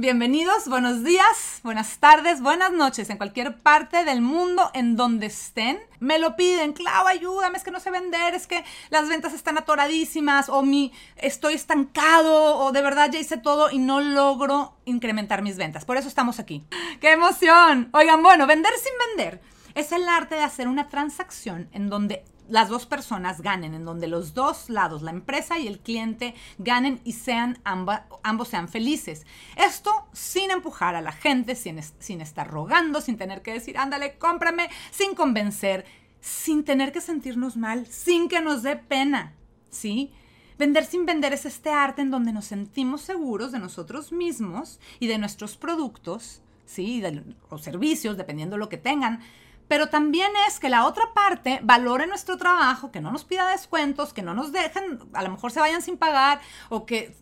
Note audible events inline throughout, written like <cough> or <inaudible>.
Bienvenidos, buenos días, buenas tardes, buenas noches en cualquier parte del mundo en donde estén. Me lo piden, Clau, ayúdame, es que no sé vender, es que las ventas están atoradísimas o mi estoy estancado o de verdad ya hice todo y no logro incrementar mis ventas. Por eso estamos aquí. ¡Qué emoción! Oigan, bueno, vender sin vender es el arte de hacer una transacción en donde las dos personas ganen, en donde los dos lados, la empresa y el cliente, ganen y sean ambos sean felices. Esto sin empujar a la gente, sin, sin estar rogando, sin tener que decir, ándale, cómprame, sin convencer, sin tener que sentirnos mal, sin que nos dé pena, ¿sí? Vender sin vender es este arte en donde nos sentimos seguros de nosotros mismos y de nuestros productos, ¿sí? De, o servicios, dependiendo de lo que tengan pero también es que la otra parte valore nuestro trabajo, que no nos pida descuentos, que no nos dejen, a lo mejor se vayan sin pagar o que,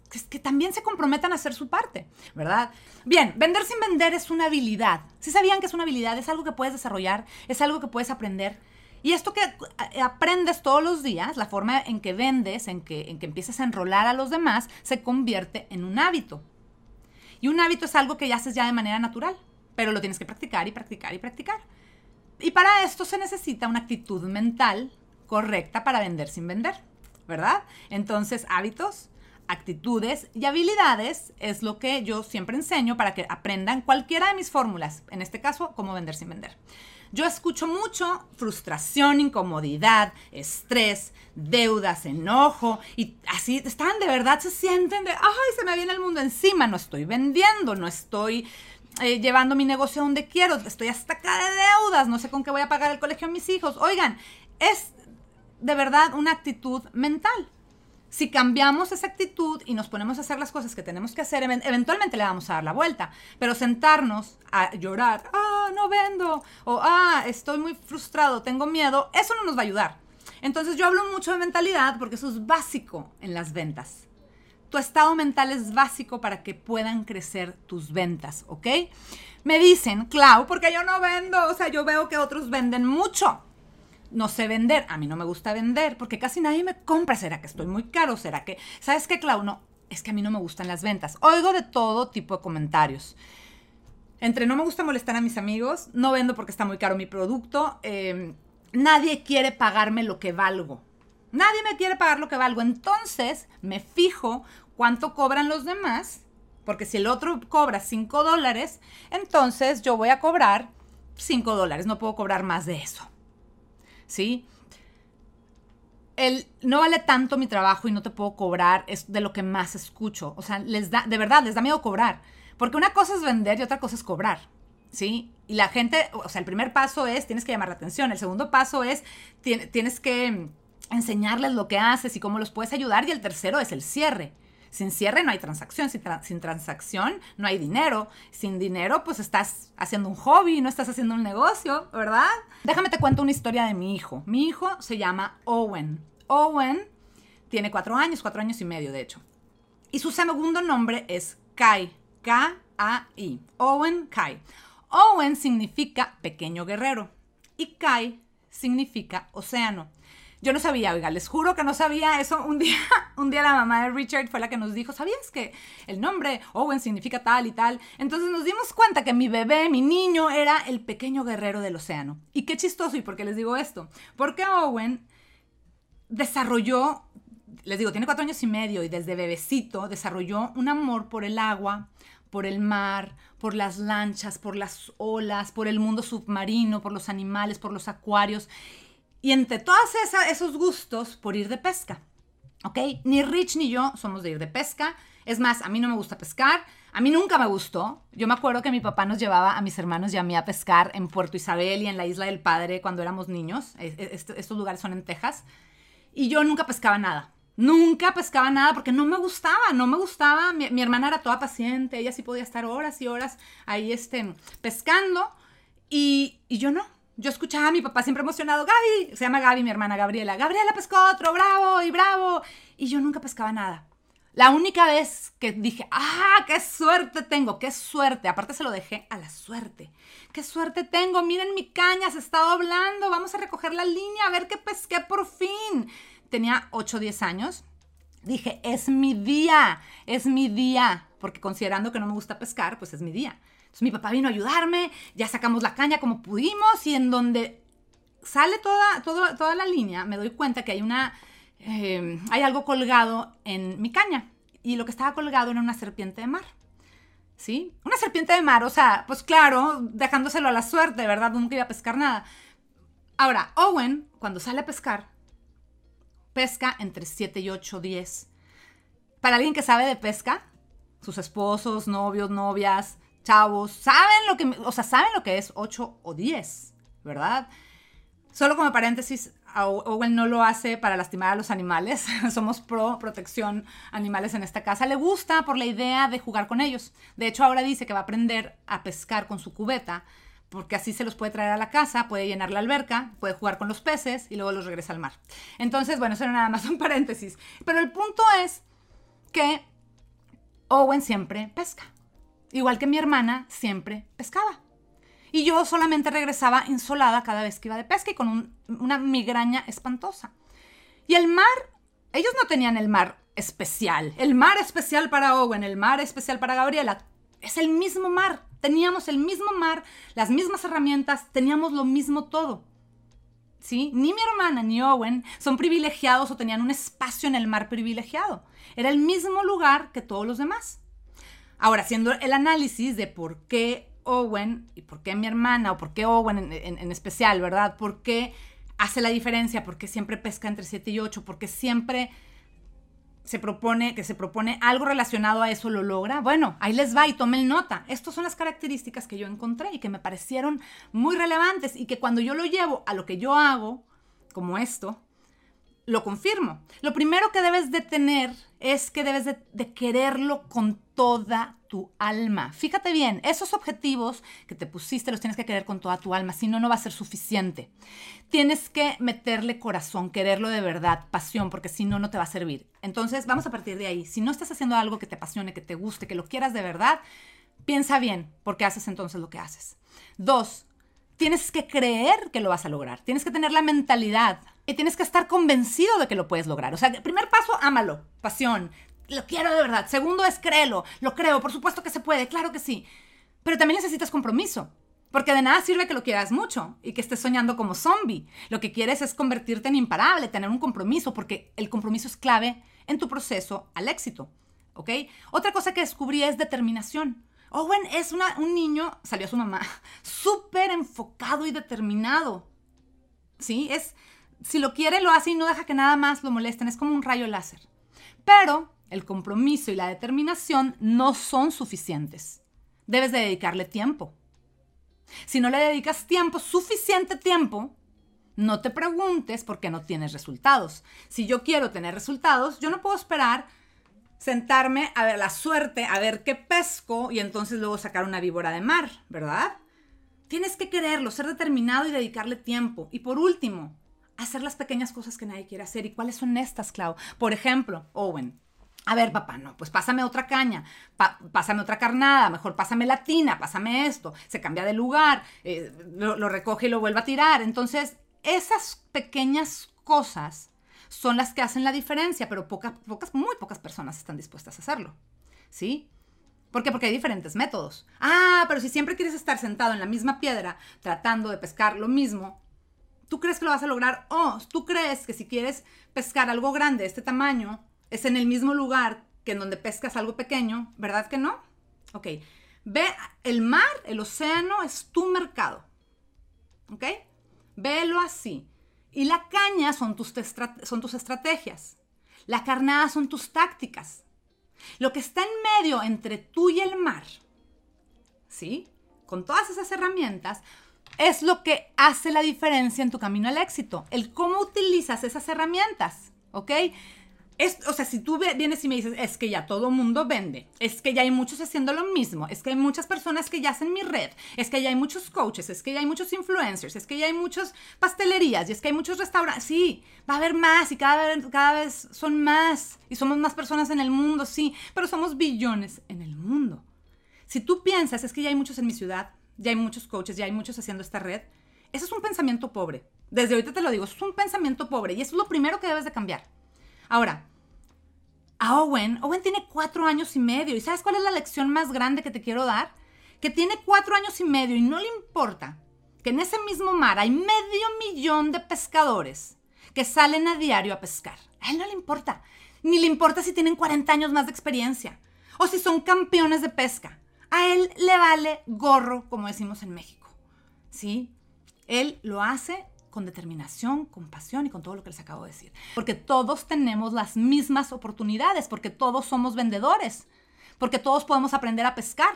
también se comprometan a hacer su parte, ¿verdad? Bien, vender sin vender es una habilidad. Si sabían que es una habilidad, es algo que puedes desarrollar, es algo que puedes aprender. Y esto que eh, aprendes todos los días, la forma en que vendes, en que, en empiezas a enrolar a los demás, se convierte en un hábito. Y un hábito es algo que ya haces ya de manera natural, pero lo tienes que practicar y practicar y practicar. Y para esto se necesita una actitud mental correcta para vender sin vender, ¿verdad? Entonces, hábitos, actitudes y habilidades es lo que yo siempre enseño para que aprendan cualquiera de mis fórmulas, en este caso, cómo vender sin vender. Yo escucho mucho frustración, incomodidad, estrés, deudas, enojo y así están de verdad, se sienten de, ay, se me viene el mundo encima, no estoy vendiendo, no estoy eh, llevando mi negocio donde quiero, estoy hasta acá de deudas, no sé con qué voy a pagar el colegio a mis hijos. Oigan, es de verdad una actitud mental. Si cambiamos esa actitud y nos ponemos a hacer las cosas que tenemos que hacer, eventualmente le vamos a dar la vuelta. Pero sentarnos a llorar, ah, no vendo, o ah, estoy muy frustrado, tengo miedo, eso no nos va a ayudar. Entonces yo hablo mucho de mentalidad porque eso es básico en las ventas. Tu estado mental es básico para que puedan crecer tus ventas, ¿ok? Me dicen, Clau, porque yo no vendo, o sea, yo veo que otros venden mucho. No sé vender, a mí no me gusta vender, porque casi nadie me compra. ¿Será que estoy muy caro? ¿Será que, sabes qué, Clau? No, es que a mí no me gustan las ventas. Oigo de todo tipo de comentarios. Entre no me gusta molestar a mis amigos, no vendo porque está muy caro mi producto, em, nadie quiere pagarme lo que valgo. Nadie me quiere pagar lo que valgo. Entonces me fijo cuánto cobran los demás, porque si el otro cobra 5 dólares, entonces yo voy a cobrar 5 dólares. No puedo cobrar más de eso. ¿Sí? El, no vale tanto mi trabajo y no te puedo cobrar, es de lo que más escucho. O sea, les da, de verdad, les da miedo cobrar. Porque una cosa es vender y otra cosa es cobrar. ¿Sí? Y la gente, o sea, el primer paso es, tienes que llamar la atención. El segundo paso es, tienes que enseñarles lo que haces y cómo los puedes ayudar. Y el tercero es el cierre. Sin cierre no hay transacción, sin, transacción no hay dinero. Sin dinero, pues estás haciendo un hobby, no estás haciendo un negocio, ¿verdad? Déjame te cuento una historia de mi hijo. Mi hijo se llama Owen. Owen tiene cuatro años, cuatro años y medio, de hecho. Y su segundo nombre es Kai. K-A-I. Owen Kai. Owen significa pequeño guerrero y Kai significa océano. Yo no sabía, oiga, les juro que no sabía eso. Un día, <laughs> un día la mamá de Richard fue la que nos dijo, ¿sabías que el nombre Owen significa tal y tal? Entonces nos dimos cuenta que mi bebé, mi niño, era el pequeño guerrero del océano. Y qué chistoso, ¿y por qué les digo esto? Porque Owen desarrolló, les digo, tiene cuatro años y medio y desde bebecito desarrolló un amor por el agua, por el mar, por las lanchas, por las olas, por el mundo submarino, por los animales, por los acuarios. Y entre todos esos gustos por ir de pesca. ¿Ok? Ni Rich ni yo somos de ir de pesca. Es más, a mí no me gusta pescar. A mí nunca me gustó. Yo me acuerdo que mi papá nos llevaba a mis hermanos y a mí a pescar en Puerto Isabel y en la Isla del Padre cuando éramos niños. E, e, estos lugares son en Texas. Y yo nunca pescaba nada. Nunca pescaba nada porque no me gustaba, no me gustaba. Mi, hermana era toda paciente, ella sí podía estar horas y horas ahí este, pescando y yo no. Yo escuchaba a mi papá siempre emocionado, Gaby, se llama Gaby, mi hermana Gabriela, Gabriela pescó otro, bravo y bravo. Y yo nunca pescaba nada. La única vez que dije, ah, qué suerte tengo, qué suerte. Aparte se lo dejé a la suerte. Qué suerte tengo, miren mi caña, se está doblando, vamos a recoger la línea, a ver qué pesqué por fin. Tenía 8 o 10 años. Dije, es mi día, es mi día. porque considerando que no me gusta pescar, pues es mi día. Mi papá vino a ayudarme, ya sacamos la caña como pudimos y en donde sale toda, toda la línea, me doy cuenta que hay una, eh, hay algo colgado en mi caña y lo que estaba colgado era una serpiente de mar. ¿Sí? Una serpiente de mar, o sea, pues claro, dejándoselo a la suerte, ¿verdad? Nunca iba a pescar nada. Ahora, Owen, cuando sale a pescar, pesca entre 7 y 8, 10. Para alguien que sabe de pesca, sus esposos, novios, novias, chavos, saben lo que, o sea, saben lo que es 8 o 10, ¿verdad? Solo como paréntesis, Owen no lo hace para lastimar a los animales. <laughs> Somos pro protección animales en esta casa. Le gusta por la idea de jugar con ellos. De hecho, ahora dice que va a aprender a pescar con su cubeta porque así se los puede traer a la casa, puede llenar la alberca, puede jugar con los peces y luego los regresa al mar. Entonces, bueno, eso era nada más <laughs> un paréntesis. Pero el punto es que Owen siempre pesca, igual que mi hermana siempre pescaba. Y yo solamente regresaba insolada cada vez que iba de pesca y con una migraña espantosa. Y el mar, ellos no tenían el mar especial. El mar especial para Owen, el mar especial para Gabriela. Es el mismo mar. Teníamos el mismo mar, las mismas herramientas, teníamos lo mismo todo. ¿Sí? Ni mi hermana ni Owen son privilegiados o tenían un espacio en el mar privilegiado. Era el mismo lugar que todos los demás. Ahora, haciendo el análisis de por qué Owen y por qué mi hermana o por qué Owen en, en especial, ¿verdad? ¿Por qué hace la diferencia? ¿Por qué siempre pesca entre 7 y 8? ¿Por qué siempre se propone, que se propone algo relacionado a eso, lo logra. Bueno, ahí les va y tomen nota. Estas son las características que yo encontré y que me parecieron muy relevantes y que cuando yo lo llevo a lo que yo hago, como esto, lo confirmo. Lo primero que debes de tener es que debes de, quererlo con toda tu alma. Fíjate bien, esos objetivos que te pusiste los tienes que querer con toda tu alma, si no, no va a ser suficiente. Tienes que meterle corazón, quererlo de verdad, pasión, porque si no, no te va a servir. Entonces, vamos a partir de ahí. Si no estás haciendo algo que te apasione, que te guste, que lo quieras de verdad, piensa bien, porque haces entonces lo que haces. Dos, tienes que creer que lo vas a lograr. Tienes que tener la mentalidad y tienes que estar convencido de que lo puedes lograr. O sea, primer paso, ámalo, pasión. Lo quiero de verdad. Segundo es créelo. Lo creo, por supuesto que se puede, claro que sí. Pero también necesitas compromiso. Porque de nada sirve que lo quieras mucho y que estés soñando como zombie. Lo que quieres es convertirte en imparable, tener un compromiso, porque el compromiso es clave en tu proceso al éxito. ¿Ok? Otra cosa que descubrí es determinación. Owen es un niño, salió su mamá, <laughs> súper enfocado y determinado. ¿Sí? Es, si lo quiere, lo hace y no deja que nada más lo molesten. Es como un rayo láser. Pero el compromiso y la determinación no son suficientes. Debes de dedicarle tiempo. Si no le dedicas tiempo, suficiente tiempo, no te preguntes por qué no tienes resultados. Si yo quiero tener resultados, yo no puedo esperar sentarme a ver la suerte, a ver qué pesco y entonces luego sacar una víbora de mar, ¿verdad? Tienes que quererlo, ser determinado y dedicarle tiempo. Y por último, hacer las pequeñas cosas que nadie quiere hacer. ¿Y cuáles son estas, Clau? Por ejemplo, Owen. A ver, papá, no, pues pásame otra caña, pásame otra carnada, mejor pásame la tina, pásame esto, se cambia de lugar, eh, lo, lo recoge y lo vuelve a tirar. Entonces, esas pequeñas cosas son las que hacen la diferencia, pero pocas, pocas, muy pocas personas están dispuestas a hacerlo. ¿Sí? ¿Por qué? Porque hay diferentes métodos. Ah, pero si siempre quieres estar sentado en la misma piedra tratando de pescar lo mismo, ¿tú crees que lo vas a lograr? O tú crees que si quieres pescar algo grande de este tamaño, es en el mismo lugar que en donde pescas algo pequeño, ¿verdad que no? Ok. Ve, el mar, el océano es tu mercado. ¿Ok? Velo así. Y la caña son tus, son tus estrategias. La carnada son tus tácticas. Lo que está en medio entre tú y el mar, ¿sí? Con todas esas herramientas, es lo que hace la diferencia en tu camino al éxito. El cómo utilizas esas herramientas, ¿ok? O sea, si tú vienes y me dices, es que ya todo mundo vende, es que ya hay muchos haciendo lo mismo, es que hay muchas personas que ya hacen mi red, es que ya hay muchos coaches, es que ya hay muchos influencers, es que ya hay muchas pastelerías y es que hay muchos restaurantes. Sí, va a haber más y cada vez, cada vez son más y somos más personas en el mundo, sí, pero somos billones en el mundo. Si tú piensas, es que ya hay muchos en mi ciudad, ya hay muchos coaches, ya hay muchos haciendo esta red, eso es un pensamiento pobre. Desde ahorita te lo digo, es un pensamiento pobre y eso es lo primero que debes de cambiar. Ahora, a Owen. Owen tiene cuatro años y medio. ¿Y sabes cuál es la lección más grande que te quiero dar? Que tiene cuatro años y medio y no le importa que en ese mismo mar hay medio millón de pescadores que salen a diario a pescar. A él no le importa. Ni le importa si tienen 40 años más de experiencia o si son campeones de pesca. A él le vale gorro, como decimos en México. ¿Sí? Él lo hace con determinación, con pasión y con todo lo que les acabo de decir. Porque todos tenemos las mismas oportunidades, porque todos somos vendedores, porque todos podemos aprender a pescar,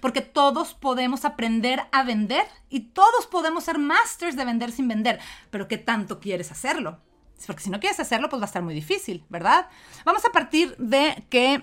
porque todos podemos aprender a vender y todos podemos ser masters de vender sin vender. Pero ¿qué tanto quieres hacerlo? Porque si no quieres hacerlo, pues va a estar muy difícil, ¿verdad? Vamos a partir de que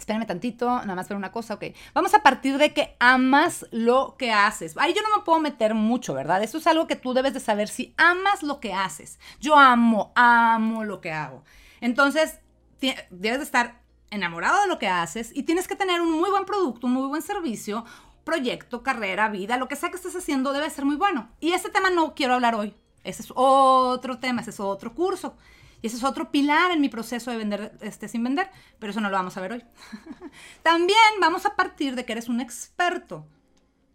Espérame tantito, nada más ver una cosa, ok. Vamos a partir de que amas lo que haces. Ahí yo no me puedo meter mucho, ¿verdad? Eso es algo que tú debes de saber si amas lo que haces. Yo amo, amo lo que hago. Entonces, debes de estar enamorado de lo que haces y tienes que tener un muy buen producto, un muy buen servicio, proyecto, carrera, vida, lo que sea que estés haciendo debe ser muy bueno. Y este tema no quiero hablar hoy. Ese es otro tema, ese es otro curso. Y ese es otro pilar en mi proceso de vender este, sin vender, pero eso no lo vamos a ver hoy. <laughs> También vamos a partir de que eres un experto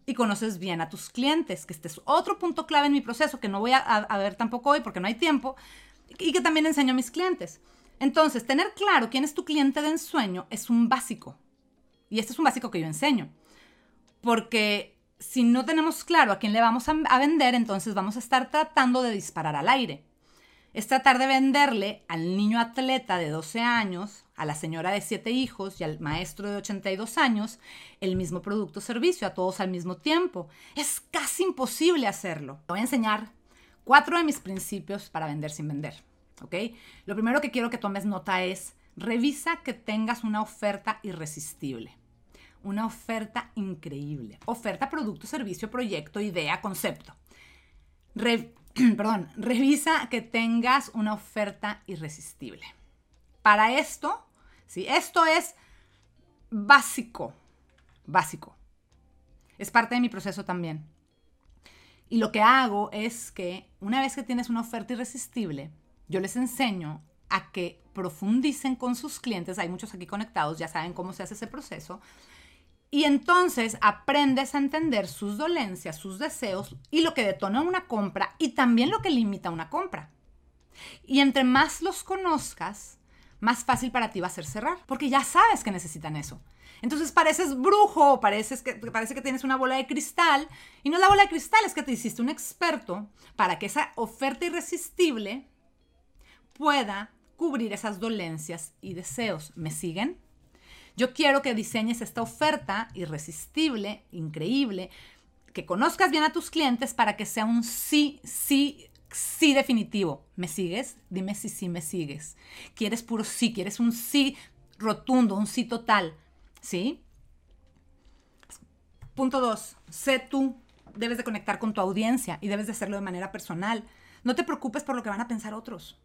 y conoces bien a tus clientes, que este es otro punto clave en mi proceso que no voy a, ver tampoco hoy porque no hay tiempo y que también enseño a mis clientes. Entonces, tener claro quién es tu cliente de ensueño es un básico. Y este es un básico que yo enseño. Porque si no tenemos claro a quién le vamos a, vender, entonces vamos a estar tratando de disparar al aire es tratar de venderle al niño atleta de 12 años, a la señora de 7 hijos y al maestro de 82 años el mismo producto o servicio a todos al mismo tiempo. Es casi imposible hacerlo. Te voy a enseñar cuatro de mis principios para vender sin vender. ¿ok? Lo primero que quiero que tomes nota es, revisa que tengas una oferta irresistible. Una oferta increíble. Oferta, producto, servicio, proyecto, idea, concepto. <clears throat> perdón, revisa que tengas una oferta irresistible. Para esto, ¿sí? esto es básico, básico. Es parte de mi proceso también. Y lo que hago es que una vez que tienes una oferta irresistible, yo les enseño a que profundicen con sus clientes. Hay muchos aquí conectados, ya saben cómo se hace ese proceso. Y entonces aprendes a entender sus dolencias, sus deseos y lo que detona una compra y también lo que limita una compra. Y entre más los conozcas, más fácil para ti va a ser cerrar, porque ya sabes que necesitan eso. Entonces pareces brujo, pareces que, parece que tienes una bola de cristal, y no es la bola de cristal, es que te hiciste un experto para que esa oferta irresistible pueda cubrir esas dolencias y deseos. ¿Me siguen? Yo quiero que diseñes esta oferta irresistible, increíble, que conozcas bien a tus clientes para que sea un sí, sí, sí definitivo. ¿Me sigues? Dime si sí me sigues. ¿Quieres puro sí? ¿Quieres un sí rotundo, un sí total? ¿Sí? Punto dos, sé tú. Debes de conectar con tu audiencia y debes de hacerlo de manera personal. No te preocupes por lo que van a pensar otros.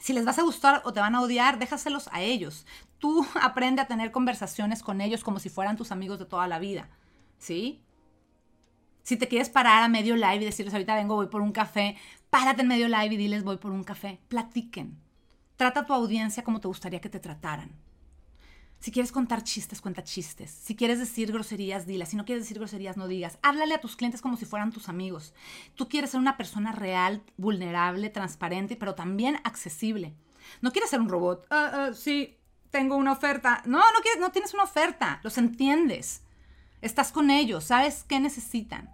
Si les vas a gustar o te van a odiar, déjaselos a ellos. Tú <laughs> aprende a tener conversaciones con ellos como si fueran tus amigos de toda la vida. ¿Sí? Si te quieres parar a medio live y decirles ahorita vengo, voy por un café, párate en medio live y diles voy por un café. Platiquen. Trata a tu audiencia como te gustaría que te trataran. Si quieres contar chistes, cuenta chistes. Si quieres decir groserías, dilas. Si no quieres decir groserías, no digas. Háblale a tus clientes como si fueran tus amigos. Tú quieres ser una persona real, vulnerable, transparente, pero también accesible. No quieres ser un robot. Ah, ah, sí, tengo una oferta. No, no, quieres, no tienes una oferta. Los entiendes. Estás con ellos. Sabes qué necesitan.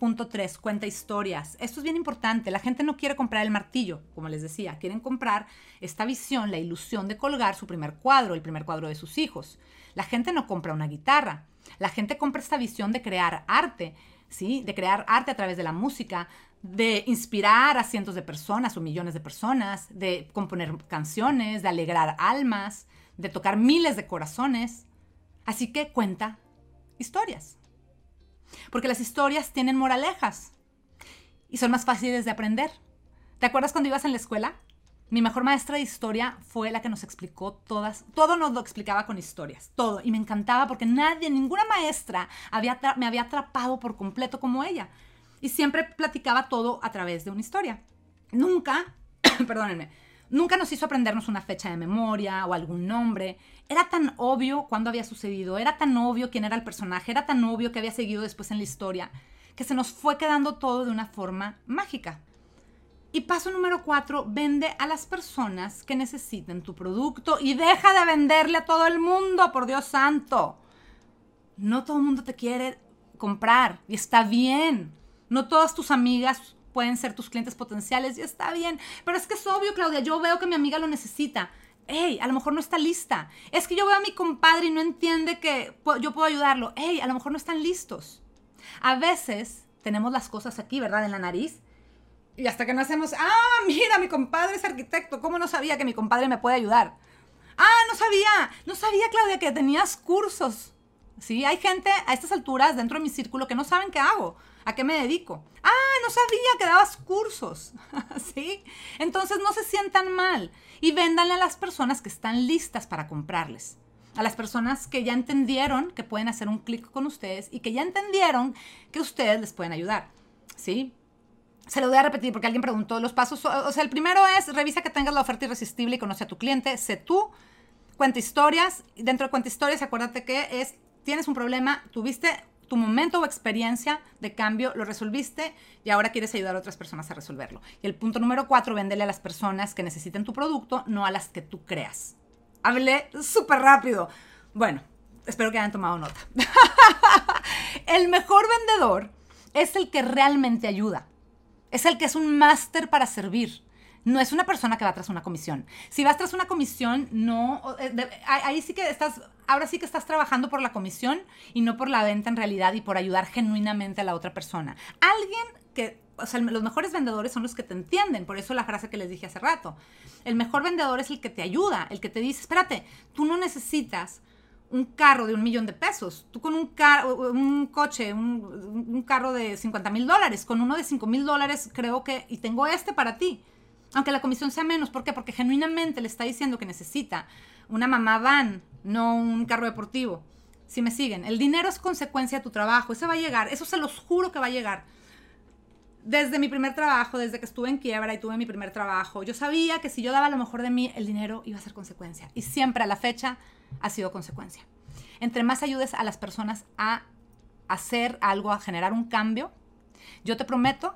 Punto 3, cuenta historias. Esto es bien importante. La gente no quiere comprar el martillo, como les decía. Quieren comprar esta visión, la ilusión de colgar su primer cuadro, el primer cuadro de sus hijos. La gente no compra una guitarra. La gente compra esta visión de crear arte, ¿sí? De crear arte a través de la música, de inspirar a cientos de personas o millones de personas, de componer canciones, de alegrar almas, de tocar miles de corazones. Así que cuenta historias. Porque las historias tienen moralejas y son más fáciles de aprender. ¿Te acuerdas cuando ibas en la escuela? Mi mejor maestra de historia fue la que nos explicó todas, todo nos lo explicaba con historias, todo. Y me encantaba porque nadie, ninguna maestra había, me había atrapado por completo como ella. Y siempre platicaba todo a través de una historia. Nunca, <coughs> perdónenme, Nunca nos hizo aprendernos una fecha de memoria o algún nombre. Era tan obvio cuándo había sucedido, era tan obvio quién era el personaje, era tan obvio que había seguido después en la historia, que se nos fue quedando todo de una forma mágica. Y paso número cuatro, vende a las personas que necesiten tu producto y deja de venderle a todo el mundo, por Dios santo. No todo el mundo te quiere comprar y está bien. No todas tus amigas pueden ser tus clientes potenciales y está bien. Pero es que es obvio, Claudia, yo veo que mi amiga lo necesita. Hey, a lo mejor no está lista. Es que yo veo a mi compadre y no entiende que yo puedo ayudarlo. Hey, a lo mejor no están listos. A veces tenemos las cosas aquí, ¿verdad? En la nariz y hasta que no hacemos, ah, mira, mi compadre es arquitecto, ¿cómo no sabía que mi compadre me puede ayudar? Ah, no sabía, no sabía, Claudia, que tenías cursos. Sí, hay gente a estas alturas dentro de mi círculo que no saben qué hago, a qué me dedico. Ah, no sabía que dabas cursos. <laughs> ¿Sí? Entonces no se sientan mal y véndanle a las personas que están listas para comprarles. A las personas que ya entendieron que pueden hacer un clic con ustedes y que ya entendieron que ustedes les pueden ayudar. ¿Sí? Se lo voy a repetir porque alguien preguntó los pasos. O sea, el primero es revisa que tengas la oferta irresistible y conoce a tu cliente. Sé tú, cuenta historias. Dentro de cuenta historias, acuérdate que es, tienes un problema, tuviste tu momento o experiencia de cambio, lo resolviste y ahora quieres ayudar a otras personas a resolverlo. Y el punto número cuatro, véndele a las personas que necesiten tu producto, no a las que tú creas. Hablé súper rápido. Bueno, espero que hayan tomado nota. <laughs> el mejor vendedor es el que realmente ayuda. Es el que es un máster para servir. No es una persona que va tras una comisión. Si vas tras una comisión, no. Eh, ahí sí que estás. Ahora sí que estás trabajando por la comisión y no por la venta en realidad y por ayudar genuinamente a la otra persona. Alguien que. O sea, los mejores vendedores son los que te entienden. Por eso la frase que les dije hace rato. El mejor vendedor es el que te ayuda, el que te dice: espérate, tú no necesitas un carro de un millón de pesos. Tú con un, un coche, un, carro de 50 mil dólares, con uno de 5 mil dólares creo que, y tengo este para ti. Aunque la comisión sea menos, ¿por qué? Porque genuinamente le está diciendo que necesita una mamá van, no un carro deportivo. Si me siguen, el dinero es consecuencia de tu trabajo, ese va a llegar, eso se los juro que va a llegar. Desde mi primer trabajo, desde que estuve en quiebra y tuve mi primer trabajo, yo sabía que si yo daba lo mejor de mí, el dinero iba a ser consecuencia. Y siempre a la fecha ha sido consecuencia. Entre más ayudes a las personas a hacer algo, a generar un cambio, yo te prometo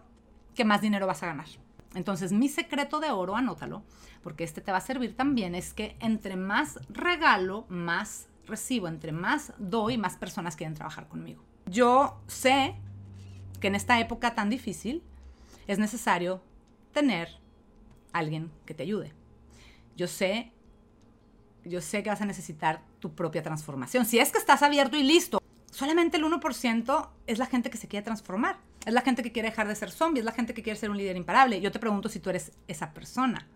que más dinero vas a ganar. Entonces, mi secreto de oro, anótalo, porque este te va a servir también, es que entre más regalo, más recibo, entre más doy, más personas quieren trabajar conmigo. Yo sé que en esta época tan difícil es necesario tener alguien que te ayude. Yo sé yo sé que vas a necesitar tu propia transformación. Si es que estás abierto y listo, solamente el 1% es la gente que se quiere transformar. Es la gente que quiere dejar de ser zombie, es la gente que quiere ser un líder imparable. Yo te pregunto si tú eres esa persona.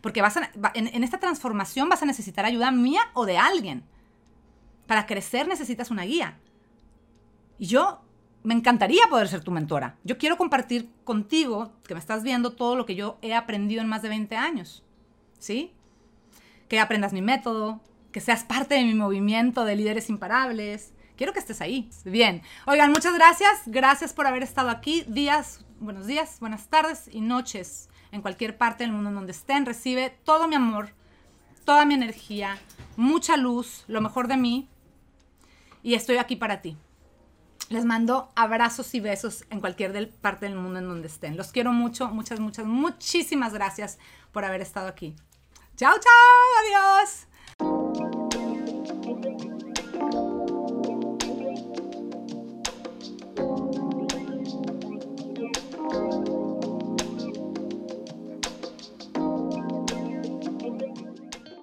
Porque vas en, esta transformación vas a necesitar ayuda mía o de alguien. Para crecer necesitas una guía. Y yo me encantaría poder ser tu mentora. Yo quiero compartir contigo, que me estás viendo, todo lo que yo he aprendido en más de 20 años. ¿Sí? que aprendas mi método, que seas parte de mi movimiento de líderes imparables. Quiero que estés ahí. Bien. Oigan, muchas gracias. Gracias por haber estado aquí. Días, buenos días, buenas tardes y noches en cualquier parte del mundo en donde estén. Recibe todo mi amor, toda mi energía, mucha luz, lo mejor de mí. Y estoy aquí para ti. Les mando abrazos y besos en cualquier parte del mundo en donde estén. Los quiero mucho, muchas, muchas, muchísimas gracias por haber estado aquí. Chao, chao, adiós.